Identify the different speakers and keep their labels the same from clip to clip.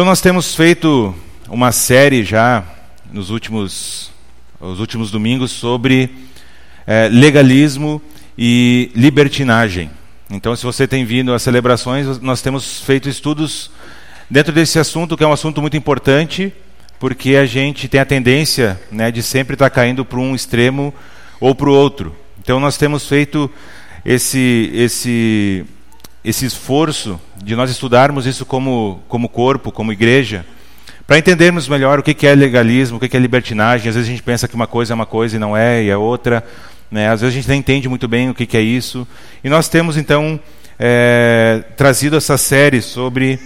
Speaker 1: Então nós temos feito uma série já nos últimos, os últimos domingos sobre é, legalismo e libertinagem. Então, se você tem vindo às celebrações, nós temos feito estudos dentro desse assunto, que é um assunto muito importante, porque a gente tem a tendência né, de sempre estar caindo para um extremo ou para o outro. Então, nós temos feito esse, esse, esse esforço de nós estudarmos isso como, como corpo, como igreja, para entendermos melhor o que é legalismo, o que é libertinagem. Às vezes a gente pensa que uma coisa é uma coisa e não é, e é outra. Né? Às vezes a gente não entende muito bem o que é isso. E nós temos, então, é, trazido essa série sobre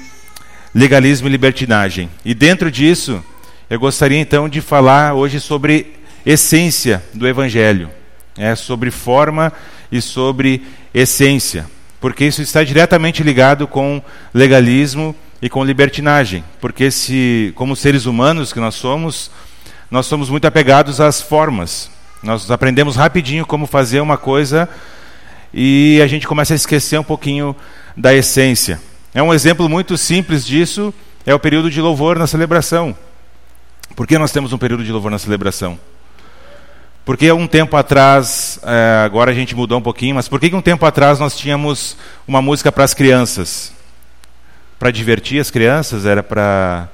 Speaker 1: legalismo e libertinagem. E dentro disso, eu gostaria, então, de falar hoje sobre essência do Evangelho. É, sobre forma e sobre essência. Porque isso está diretamente ligado com legalismo e com libertinagem, porque se, como seres humanos que nós somos, nós somos muito apegados às formas. Nós aprendemos rapidinho como fazer uma coisa e a gente começa a esquecer um pouquinho da essência. É um exemplo muito simples disso, é o período de louvor na celebração. Por que nós temos um período de louvor na celebração? Porque um tempo atrás, é, agora a gente mudou um pouquinho, mas por que um tempo atrás nós tínhamos uma música para as crianças? para divertir as crianças? Era para.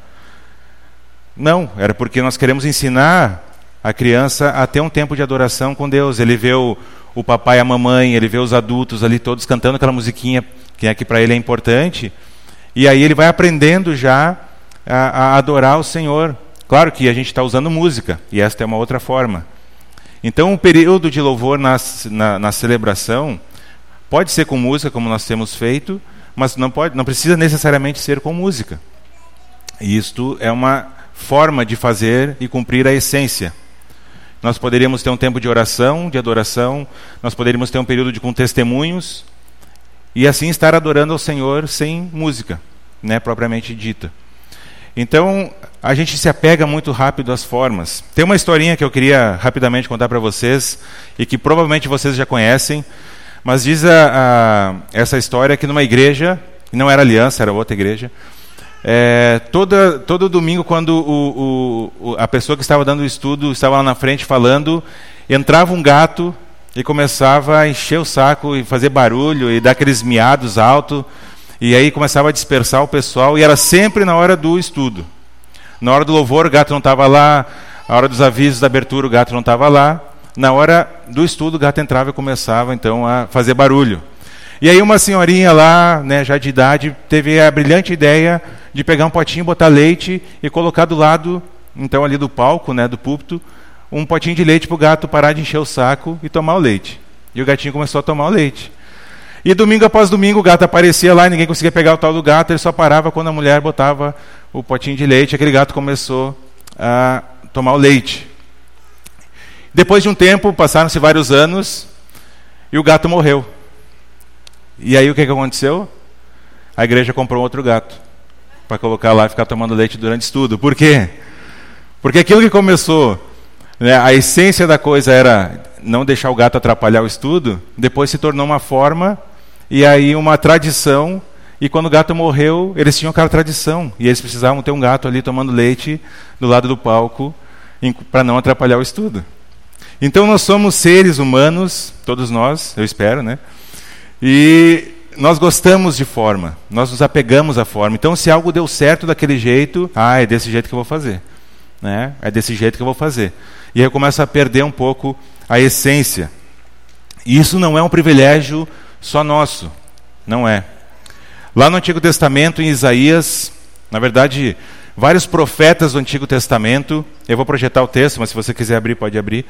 Speaker 1: Não, era porque nós queremos ensinar a criança a ter um tempo de adoração com Deus. Ele vê o, o papai e a mamãe, ele vê os adultos ali todos cantando aquela musiquinha que é que para ele é importante. E aí ele vai aprendendo já a, a adorar o Senhor. Claro que a gente está usando música, e esta é uma outra forma. Então, o período de louvor na, na, celebração pode ser com música, como nós temos feito, mas não, pode, não precisa necessariamente ser com música. Isto é uma forma de fazer e cumprir a essência. Nós poderíamos ter um tempo de oração, de adoração, nós poderíamos ter um período de com testemunhos e assim estar adorando ao Senhor sem música, né, propriamente dita. Então, a gente se apega muito rápido às formas. Tem uma historinha que eu queria rapidamente contar para vocês e que provavelmente vocês já conhecem. Mas diz a, a, essa história que numa igreja, não era aliança, era outra igreja, é, toda, todo domingo, quando o, o, a pessoa que estava dando o estudo estava lá na frente falando, entrava um gato e começava a encher o saco e fazer barulho e dar aqueles miados altos. E aí começava a dispersar o pessoal, e era sempre na hora do estudo. Na hora do louvor, o gato não estava lá, na hora dos avisos da abertura, o gato não estava lá na hora do estudo, o gato entrava e começava então a fazer barulho. E aí uma senhorinha lá, né, já de idade, teve a brilhante ideia de pegar um potinho, botar leite e colocar do lado, então ali do palco, né, do púlpito, um potinho de leite para o gato parar de encher o saco e tomar o leite. E o gatinho começou a tomar o leite. E domingo após domingo o gato aparecia lá e ninguém conseguia pegar o tal do gato, ele só parava quando a mulher botava o potinho de leite, aquele gato começou a tomar o leite. Depois de um tempo, passaram-se vários anos, e o gato morreu. E aí o que, que aconteceu? A igreja comprou outro gato para colocar lá e ficar tomando leite durante o estudo. Por quê? Porque aquilo que começou, né, a essência da coisa era não deixar o gato atrapalhar o estudo, depois se tornou uma forma e aí uma tradição. E quando o gato morreu, eles tinham aquela tradição. E eles precisavam ter um gato ali tomando leite do lado do palco para não atrapalhar o estudo. Então nós somos seres humanos, todos nós, eu espero, né? E nós gostamos de forma, nós nos apegamos à forma. Então se algo deu certo daquele jeito, ah, é desse jeito que eu vou fazer. Né? É desse jeito que eu vou fazer. E aí eu começo a perder um pouco a essência. E isso não é um privilégio só nosso, não é. Lá no Antigo Testamento, em Isaías, na verdade, vários profetas do Antigo Testamento, eu vou projetar o texto, mas se você quiser abrir, pode abrir.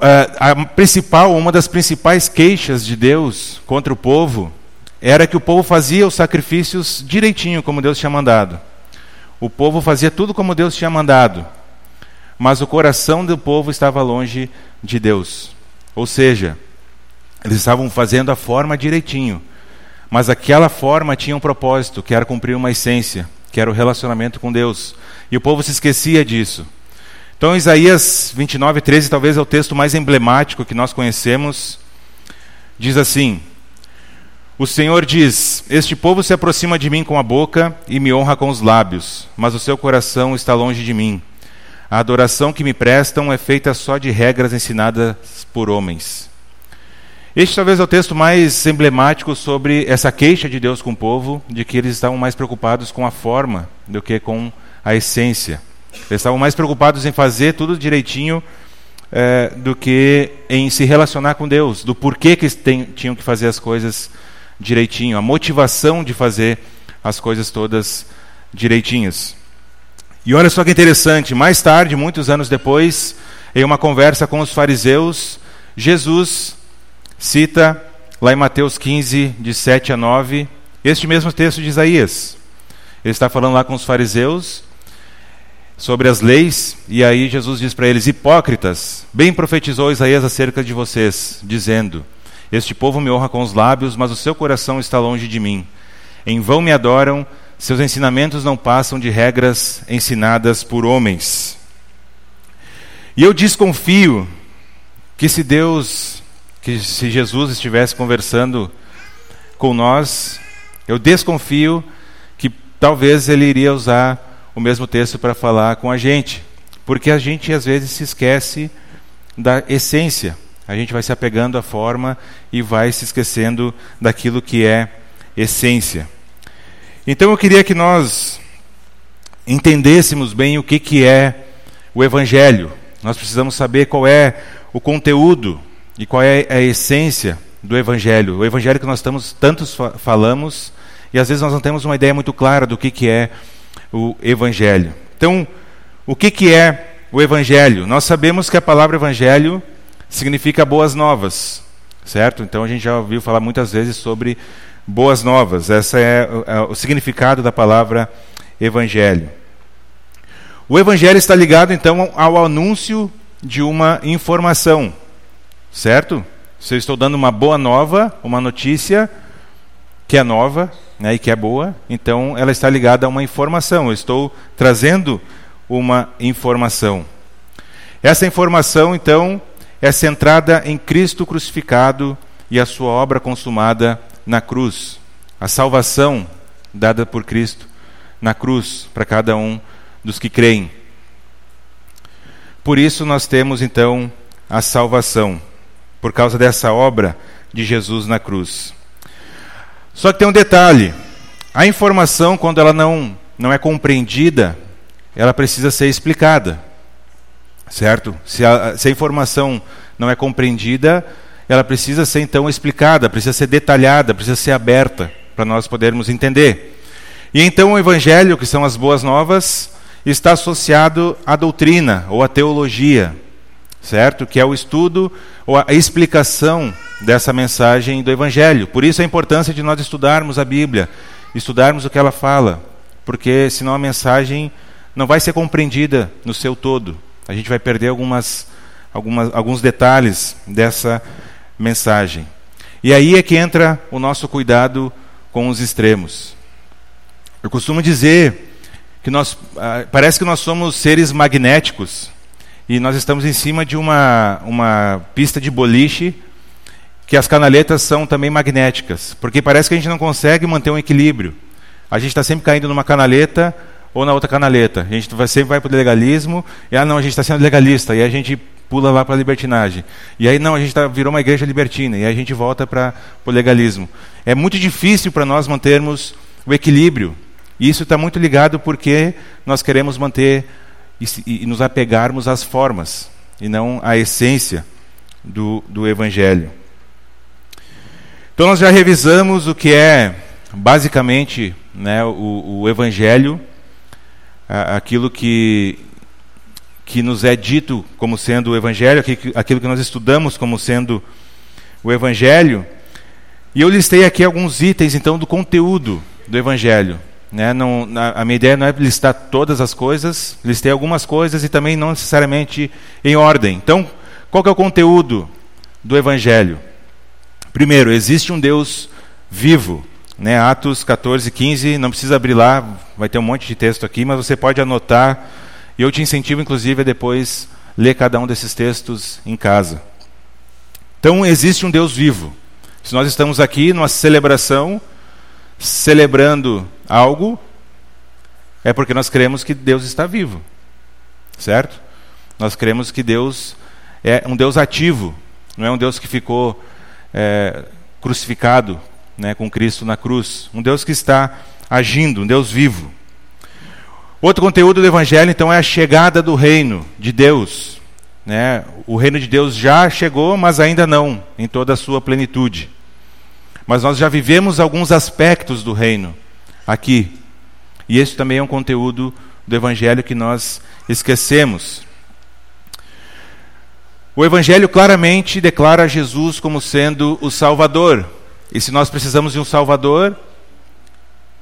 Speaker 1: É, a principal, uma das principais queixas de Deus contra o povo era que o povo fazia os sacrifícios direitinho, como Deus tinha mandado. O povo fazia tudo como Deus tinha mandado, mas o coração do povo estava longe de Deus. Ou seja, eles estavam fazendo a forma direitinho, mas aquela forma tinha um propósito, que era cumprir uma essência, que era o relacionamento com Deus. E o povo se esquecia disso. Então, Isaías 29, 13, talvez é o texto mais emblemático que nós conhecemos. Diz assim: O Senhor diz: Este povo se aproxima de mim com a boca e me honra com os lábios, mas o seu coração está longe de mim. A adoração que me prestam é feita só de regras ensinadas por homens. Este talvez é o texto mais emblemático sobre essa queixa de Deus com o povo, de que eles estavam mais preocupados com a forma do que com a essência. Eles estavam mais preocupados em fazer tudo direitinho é, do que em se relacionar com Deus, do porquê que tem, tinham que fazer as coisas direitinho, a motivação de fazer as coisas todas direitinhas. E olha só que interessante, mais tarde, muitos anos depois, em uma conversa com os fariseus, Jesus cita lá em Mateus 15, de 7 a 9, este mesmo texto de Isaías. Ele está falando lá com os fariseus sobre as leis, e aí Jesus diz para eles: Hipócritas, bem profetizou Isaías acerca de vocês, dizendo: este povo me honra com os lábios, mas o seu coração está longe de mim. Em vão me adoram, seus ensinamentos não passam de regras ensinadas por homens. E eu desconfio que se Deus, que se Jesus estivesse conversando com nós, eu desconfio que talvez ele iria usar o mesmo texto para falar com a gente, porque a gente às vezes se esquece da essência a gente vai se apegando à forma e vai se esquecendo daquilo que é essência. Então eu queria que nós entendêssemos bem o que, que é o Evangelho. Nós precisamos saber qual é o conteúdo e qual é a essência do Evangelho. O Evangelho que nós estamos tantos falamos e às vezes nós não temos uma ideia muito clara do que, que é o Evangelho. Então, o que, que é o Evangelho? Nós sabemos que a palavra Evangelho significa boas novas, certo? Então a gente já ouviu falar muitas vezes sobre boas novas. Esse é, é o significado da palavra evangelho. O evangelho está ligado então ao anúncio de uma informação, certo? Se eu estou dando uma boa nova, uma notícia que é nova né, e que é boa, então ela está ligada a uma informação. Eu estou trazendo uma informação. Essa informação, então, é centrada em Cristo crucificado e a sua obra consumada na cruz. A salvação dada por Cristo na cruz para cada um dos que creem. Por isso nós temos então a salvação, por causa dessa obra de Jesus na cruz. Só que tem um detalhe: a informação, quando ela não, não é compreendida, ela precisa ser explicada. Certo? Se a, se a informação não é compreendida, ela precisa ser então explicada, precisa ser detalhada, precisa ser aberta para nós podermos entender. E então o evangelho, que são as boas novas, está associado à doutrina ou à teologia, certo? Que é o estudo ou a explicação dessa mensagem do evangelho. Por isso a importância de nós estudarmos a Bíblia, estudarmos o que ela fala, porque senão a mensagem não vai ser compreendida no seu todo a gente vai perder algumas, algumas, alguns detalhes dessa mensagem. E aí é que entra o nosso cuidado com os extremos. Eu costumo dizer que nós ah, parece que nós somos seres magnéticos e nós estamos em cima de uma, uma pista de boliche que as canaletas são também magnéticas, porque parece que a gente não consegue manter um equilíbrio. A gente está sempre caindo numa canaleta ou na outra canaleta. A gente vai, sempre vai para o legalismo, e ah, não, a gente está sendo legalista, e a gente pula lá para a libertinagem. E aí, não, a gente tá, virou uma igreja libertina, e aí a gente volta para o legalismo. É muito difícil para nós mantermos o equilíbrio. E isso está muito ligado porque nós queremos manter e, e, nos apegarmos às formas, e não à essência do, do Evangelho. Então, nós já revisamos o que é, basicamente, né, o, o Evangelho aquilo que, que nos é dito como sendo o Evangelho, aquilo que nós estudamos como sendo o Evangelho. E eu listei aqui alguns itens, então, do conteúdo do Evangelho. Né? Não, a minha ideia não é listar todas as coisas, listei algumas coisas e também não necessariamente em ordem. Então, qual é o conteúdo do Evangelho? Primeiro, existe um Deus vivo. Né, Atos 14, 15, não precisa abrir lá, vai ter um monte de texto aqui, mas você pode anotar. E eu te incentivo, inclusive, a depois ler cada um desses textos em casa. Então, existe um Deus vivo. Se nós estamos aqui numa celebração, celebrando algo, é porque nós cremos que Deus está vivo, certo? Nós cremos que Deus é um Deus ativo, não é um Deus que ficou é, crucificado né, com Cristo na cruz. Um Deus que está agindo, um Deus vivo. Outro conteúdo do Evangelho, então, é a chegada do reino de Deus. Né? O reino de Deus já chegou, mas ainda não, em toda a sua plenitude. Mas nós já vivemos alguns aspectos do reino aqui. E esse também é um conteúdo do Evangelho que nós esquecemos. O Evangelho claramente declara Jesus como sendo o Salvador. E se nós precisamos de um Salvador,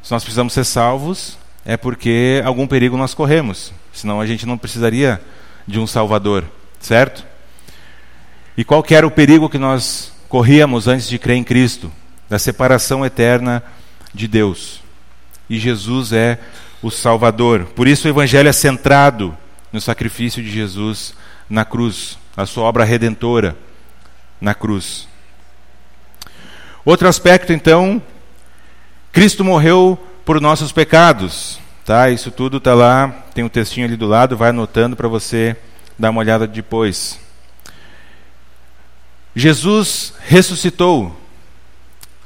Speaker 1: se nós precisamos ser salvos, é porque algum perigo nós corremos. Senão a gente não precisaria de um Salvador, certo? E qual era o perigo que nós corríamos antes de crer em Cristo? Da separação eterna de Deus. E Jesus é o Salvador. Por isso o Evangelho é centrado no sacrifício de Jesus na cruz, a sua obra redentora na cruz. Outro aspecto, então, Cristo morreu por nossos pecados. Tá? Isso tudo está lá, tem um textinho ali do lado, vai anotando para você dar uma olhada depois. Jesus ressuscitou.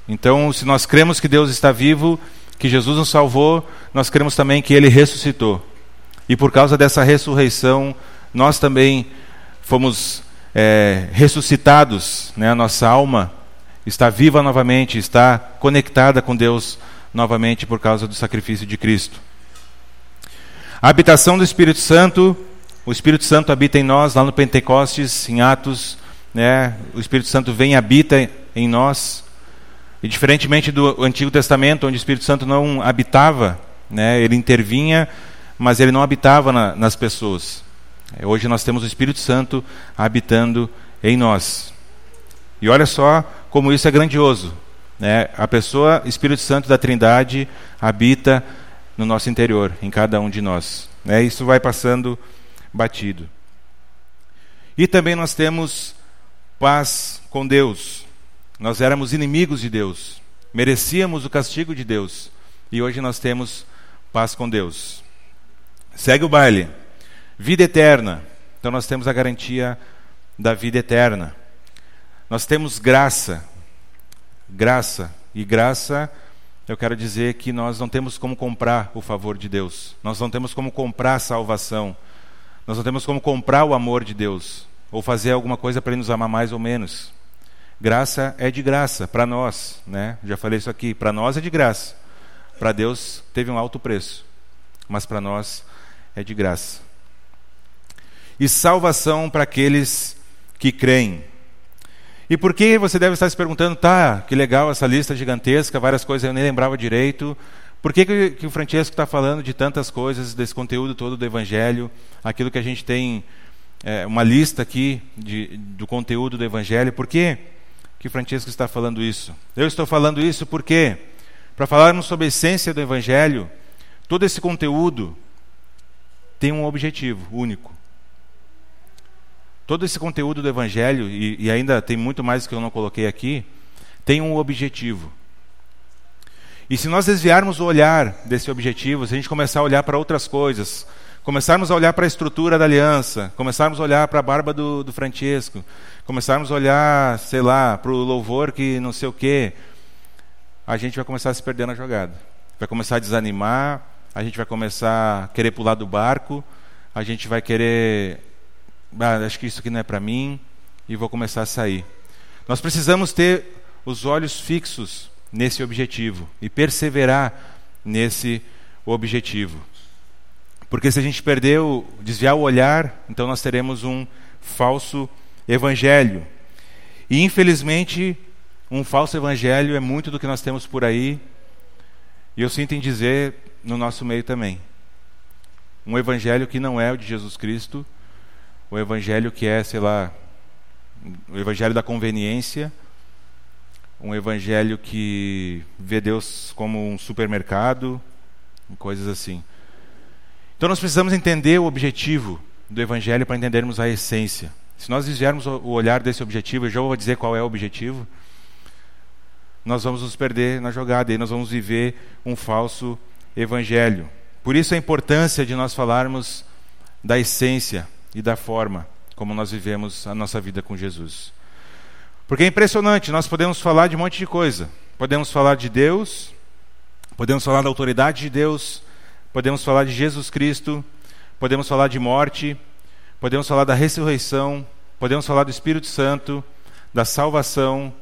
Speaker 1: Então, se nós cremos que Deus está vivo, que Jesus nos salvou, nós cremos também que ele ressuscitou. E por causa dessa ressurreição, nós também fomos é, ressuscitados, né? a nossa alma está viva novamente, está conectada com Deus novamente por causa do sacrifício de Cristo. A habitação do Espírito Santo, o Espírito Santo habita em nós, lá no Pentecostes, em Atos, né, o Espírito Santo vem e habita em nós. E diferentemente do Antigo Testamento, onde o Espírito Santo não habitava, né, ele intervinha, mas ele não habitava na, nas pessoas. Hoje nós temos o Espírito Santo habitando em nós. E olha só como isso é grandioso. Né? A pessoa Espírito Santo da Trindade habita no nosso interior, em cada um de nós. Né? Isso vai passando batido. E também nós temos paz com Deus. Nós éramos inimigos de Deus, merecíamos o castigo de Deus, e hoje nós temos paz com Deus. Segue o baile. Vida eterna. Então nós temos a garantia da vida eterna. Nós temos graça. Graça. E graça, eu quero dizer que nós não temos como comprar o favor de Deus. Nós não temos como comprar a salvação. Nós não temos como comprar o amor de Deus. Ou fazer alguma coisa para Ele nos amar mais ou menos. Graça é de graça para nós. Né? Já falei isso aqui. Para nós é de graça. Para Deus teve um alto preço. Mas para nós é de graça. E salvação para aqueles que creem. E por que você deve estar se perguntando, tá, que legal essa lista gigantesca, várias coisas eu nem lembrava direito. Por que, que, o Francesco está falando de tantas coisas, desse conteúdo todo do Evangelho, aquilo que a gente tem, é, uma lista aqui de, do conteúdo do Evangelho? Por que, que o Francesco está falando isso? Eu estou falando isso porque, para falarmos sobre a essência do Evangelho, todo esse conteúdo tem um objetivo único. Todo esse conteúdo do Evangelho, e, e ainda tem muito mais que eu não coloquei aqui, tem um objetivo. E se nós desviarmos o olhar desse objetivo, se a gente começar a olhar para outras coisas, começarmos a olhar para a estrutura da aliança, começarmos a olhar para a barba do, do Francesco, começarmos a olhar, sei lá, para o louvor que não sei o quê, a gente vai começar a se perder na jogada. Vai começar a desanimar, a gente vai começar a querer pular do barco, a gente vai querer ah, acho que isso aqui não é para mim e vou começar a sair. Nós precisamos ter os olhos fixos nesse objetivo e perseverar nesse objetivo. Porque se a gente perder, o, desviar o olhar, então nós teremos um falso evangelho. E infelizmente, um falso evangelho é muito do que nós temos por aí, e eu sinto em dizer no nosso meio também. Um evangelho que não é o de Jesus Cristo, o evangelho que é, sei lá, o evangelho da conveniência, um evangelho que vê Deus como um supermercado, coisas assim. Então nós precisamos entender o objetivo do evangelho para entendermos a essência. Se nós desviarmos o olhar desse objetivo, eu já vou dizer qual é o objetivo. nós vamos nos perder na jogada e nós vamos viver um falso evangelho. Por isso a importância de nós falarmos da essência e da forma como nós vivemos a nossa vida com Jesus. Porque é impressionante, nós podemos falar de um monte de coisa. Podemos falar de Deus, podemos falar da autoridade de Deus, podemos falar de Jesus Cristo, podemos falar de morte, podemos falar da ressurreição, podemos falar do Espírito Santo, da salvação,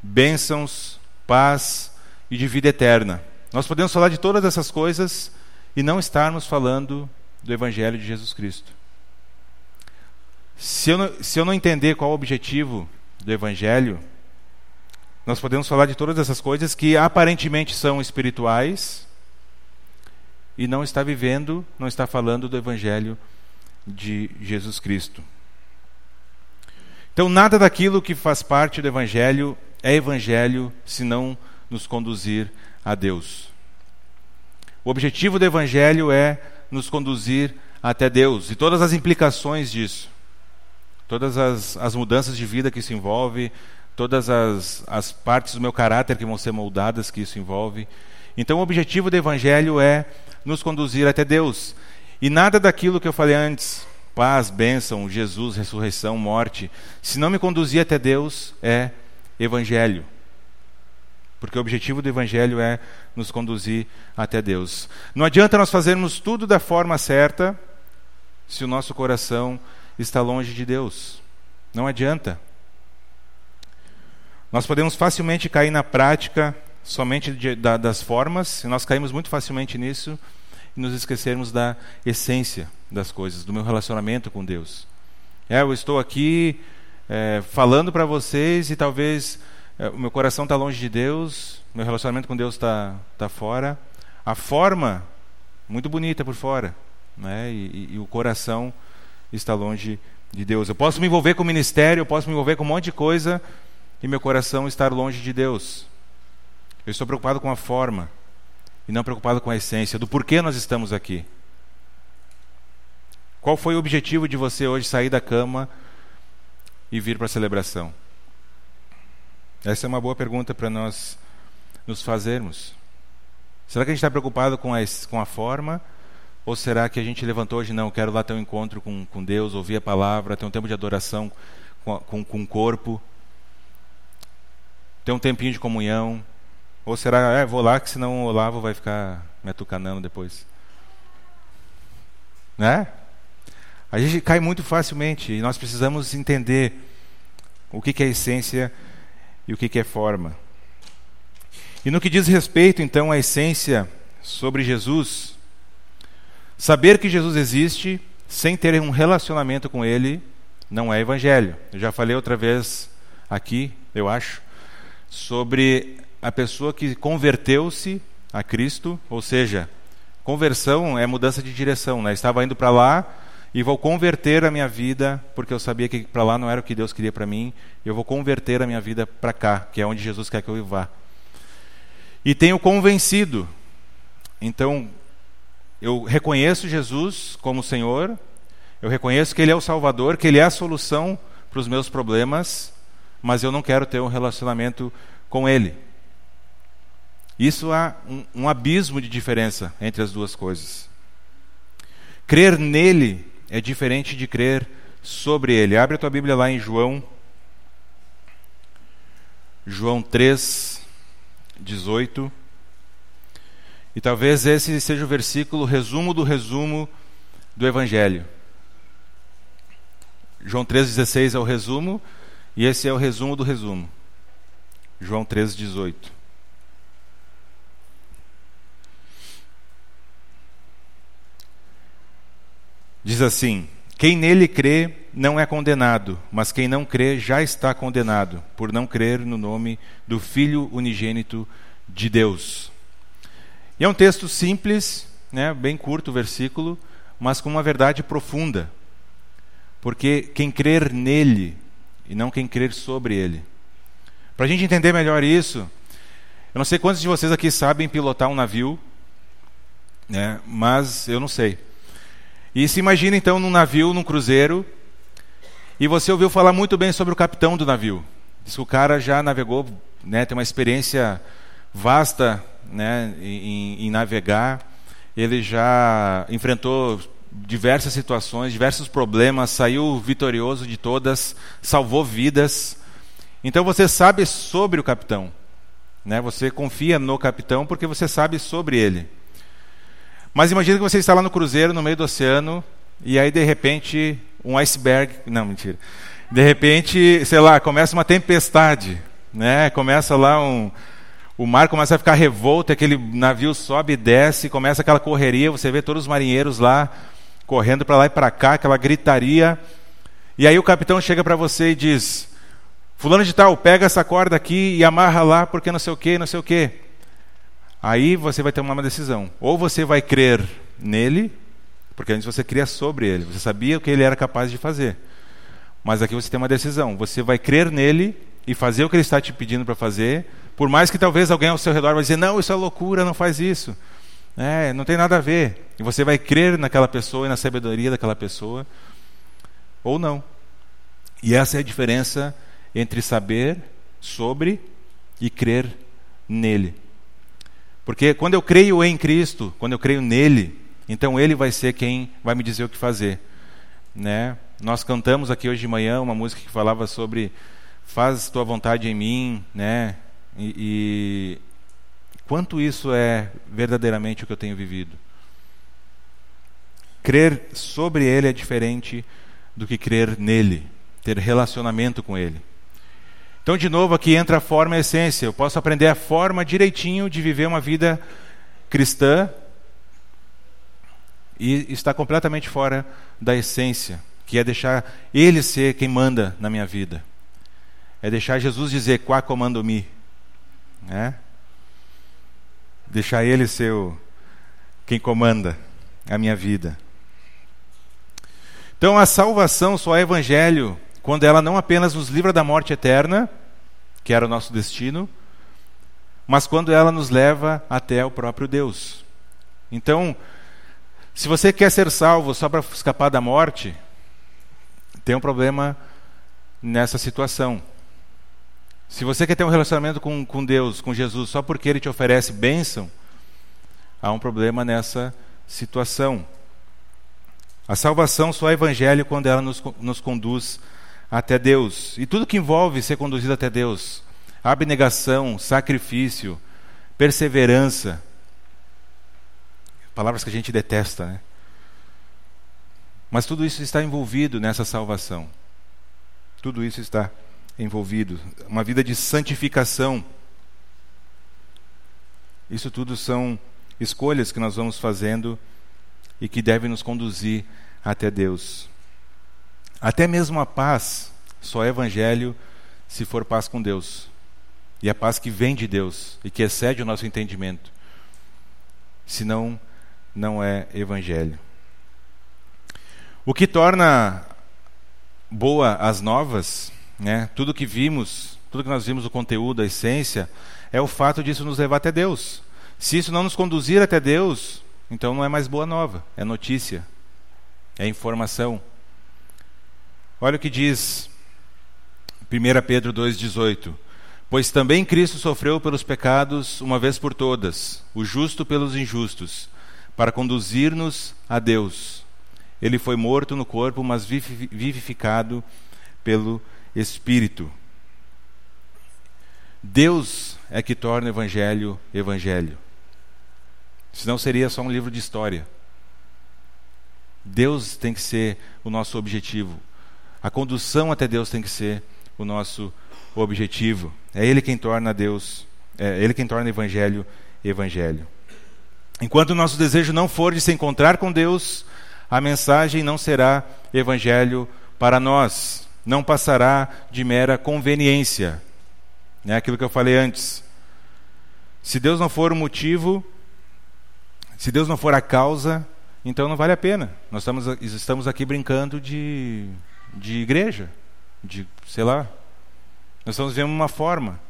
Speaker 1: bênçãos, paz e de vida eterna. Nós podemos falar de todas essas coisas e não estarmos falando do Evangelho de Jesus Cristo. Se eu não, se eu não entender qual o objetivo do Evangelho, nós podemos falar de todas essas coisas que aparentemente são espirituais e não está vivendo, não está falando do Evangelho de Jesus Cristo. Então, nada daquilo que faz parte do Evangelho é Evangelho se não nos conduzir a Deus. O objetivo do Evangelho é nos conduzir até Deus e todas as implicações disso, todas as, as mudanças de vida que isso envolve, todas as, as partes do meu caráter que vão ser moldadas que isso envolve. Então, o objetivo do Evangelho é nos conduzir até Deus. E nada daquilo que eu falei antes, paz, bênção, Jesus, ressurreição, morte, se não me conduzir até Deus, é evangelho. Porque o objetivo do evangelho é nos conduzir até Deus. Não adianta nós fazermos tudo da forma certa se o nosso coração está longe de Deus. Não adianta. Nós podemos facilmente cair na prática somente de, da, das formas, e nós caímos muito facilmente nisso, e nos esquecermos da essência das coisas, do meu relacionamento com Deus. É, eu estou aqui é, falando para vocês e talvez é, o meu coração está longe de Deus, meu relacionamento com Deus está tá fora. A forma, muito bonita por fora, né? E, e, e, o coração está longe de Deus. Eu posso me envolver com o ministério, eu posso me envolver com um monte de coisa e meu coração estar longe de Deus. Eu estou preocupado com a forma e não preocupado com a essência do porquê nós estamos aqui. Qual foi o objetivo de você hoje sair da cama e vir para a celebração? Essa é uma boa pergunta para nós nos fazermos. Será que a gente está preocupado com a, com a forma? Ou será que a gente levantou hoje, não, quero lá ter um encontro com, com Deus, ouvir a palavra, ter um tempo de adoração com, com, com o corpo, ter um tempinho de comunhão, ou será, é, vou lá que senão o Olavo vai ficar me atucanando depois? Né? A gente cai muito facilmente e nós precisamos entender o que, que é essência e o que, que é forma. E no que diz respeito, então, à essência sobre Jesus, saber que Jesus existe sem ter um relacionamento com Ele não é evangelho. Eu já falei outra vez aqui, eu acho, sobre a pessoa que converteu-se a Cristo, ou seja, conversão é mudança de direção, né? Estava indo para lá e vou converter a minha vida, porque eu sabia que para lá não era o que Deus queria para mim, eu vou converter a minha vida para cá, que é onde Jesus quer que eu vá. E tenho convencido. Então, eu reconheço Jesus como Senhor, eu reconheço que Ele é o Salvador, que Ele é a solução para os meus problemas, mas eu não quero ter um relacionamento com Ele. Isso há um, um abismo de diferença entre as duas coisas. Crer nele é diferente de crer sobre ele. Abre a tua Bíblia lá em João. João 3, 18. E talvez esse seja o versículo resumo do resumo do Evangelho. João 3,16 é o resumo, e esse é o resumo do resumo. João 3,18. Diz assim: Quem nele crê não é condenado, mas quem não crê já está condenado, por não crer no nome do Filho unigênito de Deus. E é um texto simples, né, bem curto o versículo, mas com uma verdade profunda. Porque quem crer nele e não quem crer sobre ele. Para a gente entender melhor isso, eu não sei quantos de vocês aqui sabem pilotar um navio, né, mas eu não sei. E se imagina então num navio, num cruzeiro, e você ouviu falar muito bem sobre o capitão do navio. Diz que o cara já navegou né, tem uma experiência vasta né, em, em navegar, ele já enfrentou diversas situações, diversos problemas, saiu vitorioso de todas, salvou vidas. Então você sabe sobre o capitão. Né? Você confia no capitão porque você sabe sobre ele. Mas imagine que você está lá no cruzeiro, no meio do oceano, e aí de repente um iceberg. Não, mentira. De repente, sei lá, começa uma tempestade. Né? Começa lá um. O mar começa a ficar revolto, aquele navio sobe e desce, começa aquela correria, você vê todos os marinheiros lá correndo para lá e para cá, aquela gritaria. E aí o capitão chega para você e diz: Fulano de tal, pega essa corda aqui e amarra lá, porque não sei o que, não sei o que. Aí você vai ter uma decisão. Ou você vai crer nele, porque antes você cria sobre ele, você sabia o que ele era capaz de fazer. Mas aqui você tem uma decisão. Você vai crer nele e fazer o que ele está te pedindo para fazer, por mais que talvez alguém ao seu redor vai dizer: Não, isso é loucura, não faz isso. É, não tem nada a ver. E você vai crer naquela pessoa e na sabedoria daquela pessoa, ou não. E essa é a diferença entre saber sobre e crer nele. Porque quando eu creio em Cristo, quando eu creio nele, então ele vai ser quem vai me dizer o que fazer. Né? Nós cantamos aqui hoje de manhã uma música que falava sobre faz tua vontade em mim, né? E, e Quanto isso é verdadeiramente o que eu tenho vivido? Crer sobre Ele é diferente do que crer nele, ter relacionamento com Ele. Então, de novo, aqui entra a forma e a essência. Eu posso aprender a forma direitinho de viver uma vida cristã e está completamente fora da essência, que é deixar Ele ser quem manda na minha vida. É deixar Jesus dizer, quá comando-me. Né? deixar Ele ser o, quem comanda a minha vida. Então, a salvação só é evangelho quando ela não apenas nos livra da morte eterna, que era o nosso destino, mas quando ela nos leva até o próprio Deus. Então, se você quer ser salvo só para escapar da morte, tem um problema nessa situação. Se você quer ter um relacionamento com, com Deus, com Jesus, só porque Ele te oferece bênção, há um problema nessa situação. A salvação só é evangelho quando ela nos, nos conduz até Deus. E tudo que envolve ser conduzido até Deus, abnegação, sacrifício, perseverança, palavras que a gente detesta, né? Mas tudo isso está envolvido nessa salvação. Tudo isso está envolvido, uma vida de santificação. Isso tudo são escolhas que nós vamos fazendo e que devem nos conduzir até Deus. Até mesmo a paz só é evangelho se for paz com Deus. E a paz que vem de Deus e que excede o nosso entendimento. Senão, não é evangelho. O que torna boa as novas né? Tudo que vimos, tudo que nós vimos, o conteúdo, a essência, é o fato disso nos levar até Deus. Se isso não nos conduzir até Deus, então não é mais boa nova, é notícia, é informação. Olha o que diz 1 Pedro 2,18: Pois também Cristo sofreu pelos pecados uma vez por todas, o justo pelos injustos, para conduzir-nos a Deus. Ele foi morto no corpo, mas vivificado pelo Espírito. Deus é que torna o Evangelho Evangelho. Senão seria só um livro de história. Deus tem que ser o nosso objetivo. A condução até Deus tem que ser o nosso objetivo. É Ele quem torna Deus, é Ele quem torna o Evangelho Evangelho. Enquanto o nosso desejo não for de se encontrar com Deus, a mensagem não será Evangelho para nós não passará de mera conveniência. É aquilo que eu falei antes. Se Deus não for o motivo, se Deus não for a causa, então não vale a pena. Nós estamos, estamos aqui brincando de, de igreja, de, sei lá. Nós estamos vendo uma forma.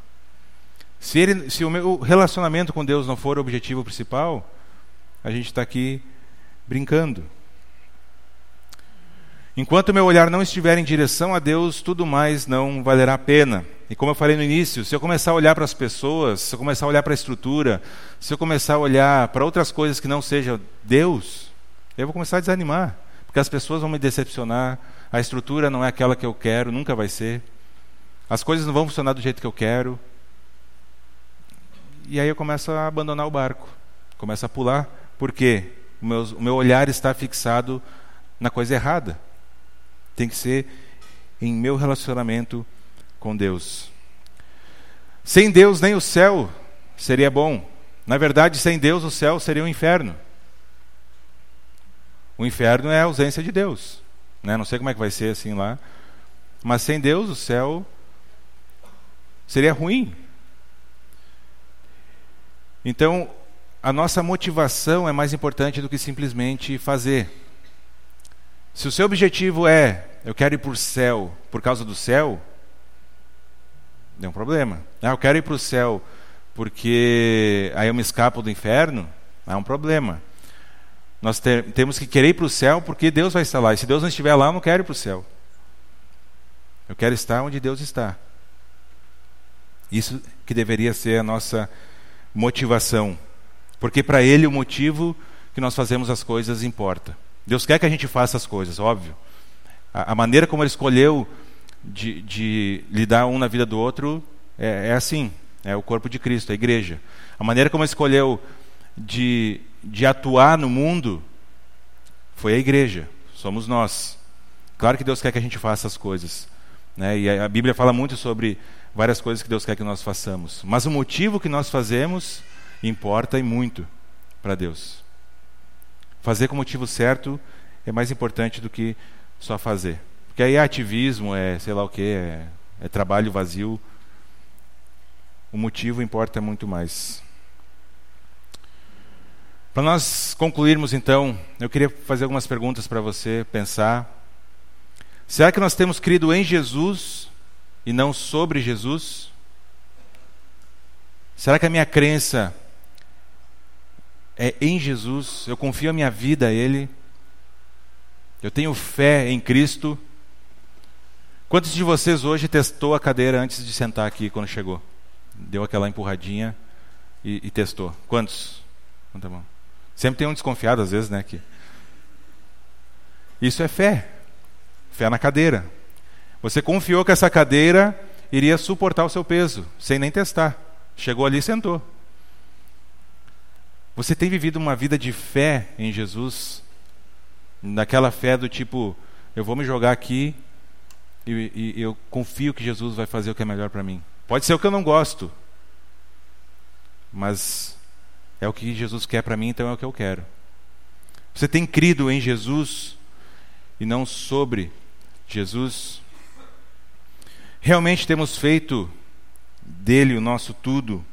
Speaker 1: Se, ele, se o meu relacionamento com Deus não for o objetivo principal, a gente está aqui brincando. Enquanto meu olhar não estiver em direção a Deus, tudo mais não valerá a pena. e como eu falei no início, se eu começar a olhar para as pessoas, se eu começar a olhar para a estrutura, se eu começar a olhar para outras coisas que não sejam Deus, eu vou começar a desanimar, porque as pessoas vão me decepcionar, a estrutura não é aquela que eu quero, nunca vai ser, as coisas não vão funcionar do jeito que eu quero, e aí eu começo a abandonar o barco, começo a pular, porque o meu, o meu olhar está fixado na coisa errada. Tem que ser em meu relacionamento com Deus. Sem Deus, nem o céu seria bom. Na verdade, sem Deus, o céu seria um inferno. O inferno é a ausência de Deus. Né? Não sei como é que vai ser assim lá. Mas sem Deus, o céu seria ruim. Então, a nossa motivação é mais importante do que simplesmente fazer. Se o seu objetivo é, eu quero ir para o céu por causa do céu, é um problema. Ah, eu quero ir para o céu porque aí eu me escapo do inferno, é um problema. Nós ter, temos que querer ir para o céu porque Deus vai estar lá. E se Deus não estiver lá, eu não quero ir para o céu. Eu quero estar onde Deus está. Isso que deveria ser a nossa motivação. Porque para Ele o motivo que nós fazemos as coisas importa. Deus quer que a gente faça as coisas, óbvio. A, a maneira como Ele escolheu de, de, lidar um na vida do outro é, é, assim: é o corpo de Cristo, a igreja. A maneira como Ele escolheu de, de atuar no mundo foi a igreja, somos nós. Claro que Deus quer que a gente faça as coisas. Né? E a Bíblia fala muito sobre várias coisas que Deus quer que nós façamos. Mas o motivo que nós fazemos importa e muito para Deus. Fazer com o motivo certo é mais importante do que só fazer. Porque aí é ativismo, é sei lá o que, é, é trabalho vazio. O motivo importa muito mais. Para nós concluirmos então, eu queria fazer algumas perguntas para você pensar. Será que nós temos crido em Jesus e não sobre Jesus? Será que a minha crença é em Jesus? Eu confio a minha vida a Ele? Eu tenho fé em Cristo? Quantos de vocês hoje testou a cadeira antes de sentar aqui quando chegou? Deu aquela empurradinha e, e testou. Quantos? Tá bom. Sempre tem um desconfiado às vezes, né? Que... Isso é fé. Fé na cadeira. Você confiou que essa cadeira iria suportar o seu peso, sem nem testar. Chegou ali e sentou. Você tem vivido uma vida de fé em Jesus? Naquela fé do tipo, eu vou me jogar aqui e, e eu confio que Jesus vai fazer o que é melhor para mim. Pode ser o que eu não gosto, mas é o que Jesus quer para mim, então é o que eu quero. Você tem crido em Jesus e não sobre Jesus? Realmente temos feito dele o nosso tudo,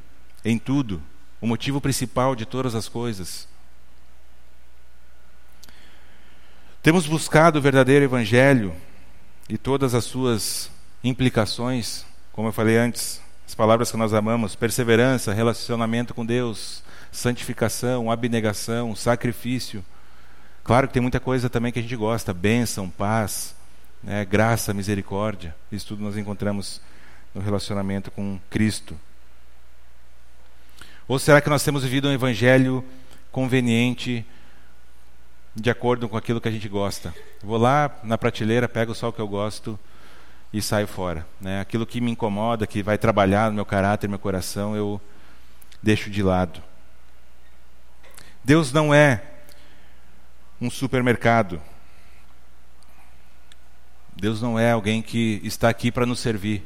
Speaker 1: em tudo, o motivo principal de todas as coisas. Temos buscado o verdadeiro Evangelho e todas as suas implicações, como eu falei antes, as palavras que nós amamos: perseverança, relacionamento com Deus, santificação, abnegação, sacrifício. Claro que tem muita coisa também que a gente gosta: bênção, paz, né, graça, misericórdia. Isso tudo nós encontramos no relacionamento com Cristo. Ou será que nós temos vivido um evangelho conveniente, de acordo com aquilo que a gente gosta? Vou lá na prateleira, pego só o que eu gosto e saio fora. Né? Aquilo que me incomoda, que vai trabalhar no meu caráter, no meu coração, eu deixo de lado. Deus não é um supermercado Deus não é alguém que está aqui para nos servir.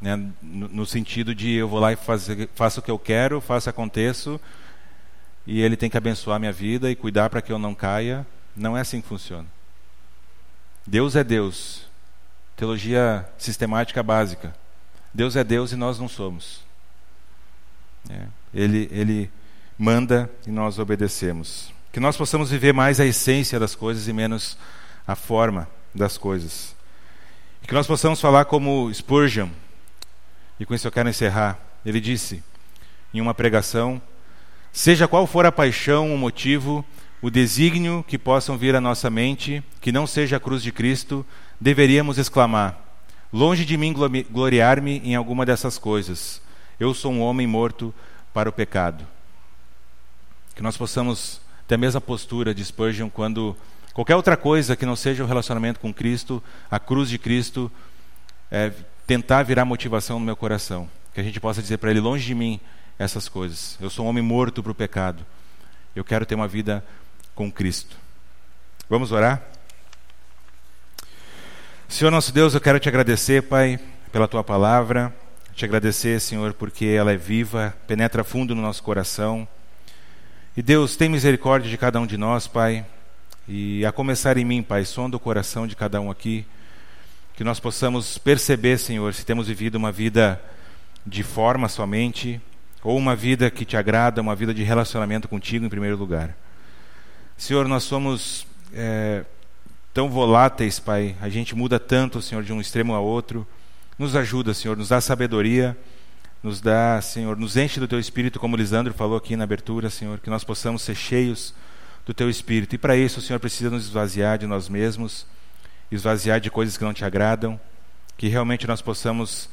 Speaker 1: Né? No, no, sentido de eu vou lá e fazer, faço o que eu quero, faço aconteço, e Ele tem que abençoar minha vida e cuidar para que eu não caia. Não é assim que funciona. Deus é Deus. Teologia sistemática básica. Deus é Deus e nós não somos. É. Ele, ele manda e nós obedecemos. Que nós possamos viver mais a essência das coisas e menos a forma das coisas. E que nós possamos falar como Spurgeon, e com isso eu quero encerrar. Ele disse em uma pregação: Seja qual for a paixão, o motivo, o desígnio que possam vir à nossa mente, que não seja a cruz de Cristo, deveríamos exclamar: Longe de mim gloriar-me em alguma dessas coisas. Eu sou um homem morto para o pecado. Que nós possamos ter a mesma postura de Spurgeon quando qualquer outra coisa que não seja o relacionamento com Cristo, a cruz de Cristo, é, tentar virar motivação no meu coração. Que a gente possa dizer para Ele: longe de mim essas coisas. Eu sou um homem morto para o pecado. Eu quero ter uma vida com Cristo. Vamos orar? Senhor nosso Deus, eu quero te agradecer, Pai, pela tua palavra. Te agradecer, Senhor, porque ela é viva, penetra fundo no nosso coração. E Deus, tem misericórdia de cada um de nós, Pai. E a começar em mim, Pai, sonda o coração de cada um aqui. Que nós possamos perceber, Senhor, se temos vivido uma vida de forma somente, ou uma vida que te agrada, uma vida de relacionamento contigo em primeiro lugar. Senhor, nós somos é, tão voláteis, Pai. A gente muda tanto, Senhor, de um extremo a outro. Nos ajuda, Senhor, nos dá sabedoria, nos dá, Senhor, nos enche do Teu Espírito, como Lisandro falou aqui na abertura, Senhor, que nós possamos ser cheios do Teu Espírito. E para isso, o Senhor precisa nos esvaziar de nós mesmos, esvaziar de coisas que não te agradam, que realmente nós possamos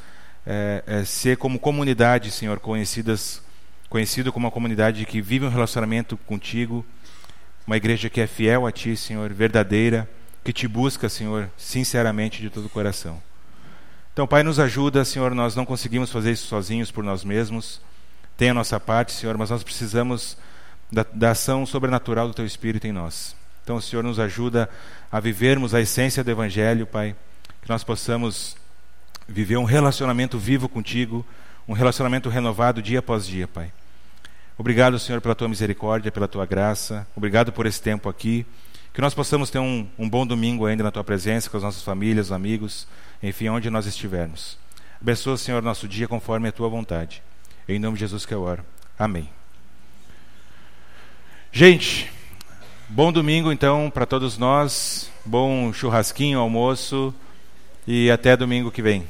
Speaker 1: é, é, ser como comunidade, Senhor, conhecidas, conhecido como uma comunidade que vive um relacionamento contigo, uma igreja que é fiel a Ti, Senhor, verdadeira que te busca, Senhor, sinceramente de todo o coração. Então, Pai, nos ajuda, Senhor, nós não conseguimos fazer isso sozinhos por nós mesmos. Tem a nossa parte, Senhor, mas nós precisamos da, da ação sobrenatural do Teu Espírito em nós. Então, o Senhor nos ajuda a vivermos a essência do Evangelho, Pai, que nós possamos viver um relacionamento vivo contigo, um relacionamento renovado dia após dia, Pai. Obrigado, Senhor, pela tua misericórdia, pela tua graça. Obrigado por esse tempo aqui. Que nós possamos ter um, um bom domingo ainda na tua presença, com as nossas famílias, amigos, enfim, onde nós estivermos. Abençoa, Senhor, nosso dia conforme a tua vontade. Em nome de Jesus que eu oro. Amém. Gente, bom domingo então para todos nós. Bom churrasquinho, almoço e até domingo que vem.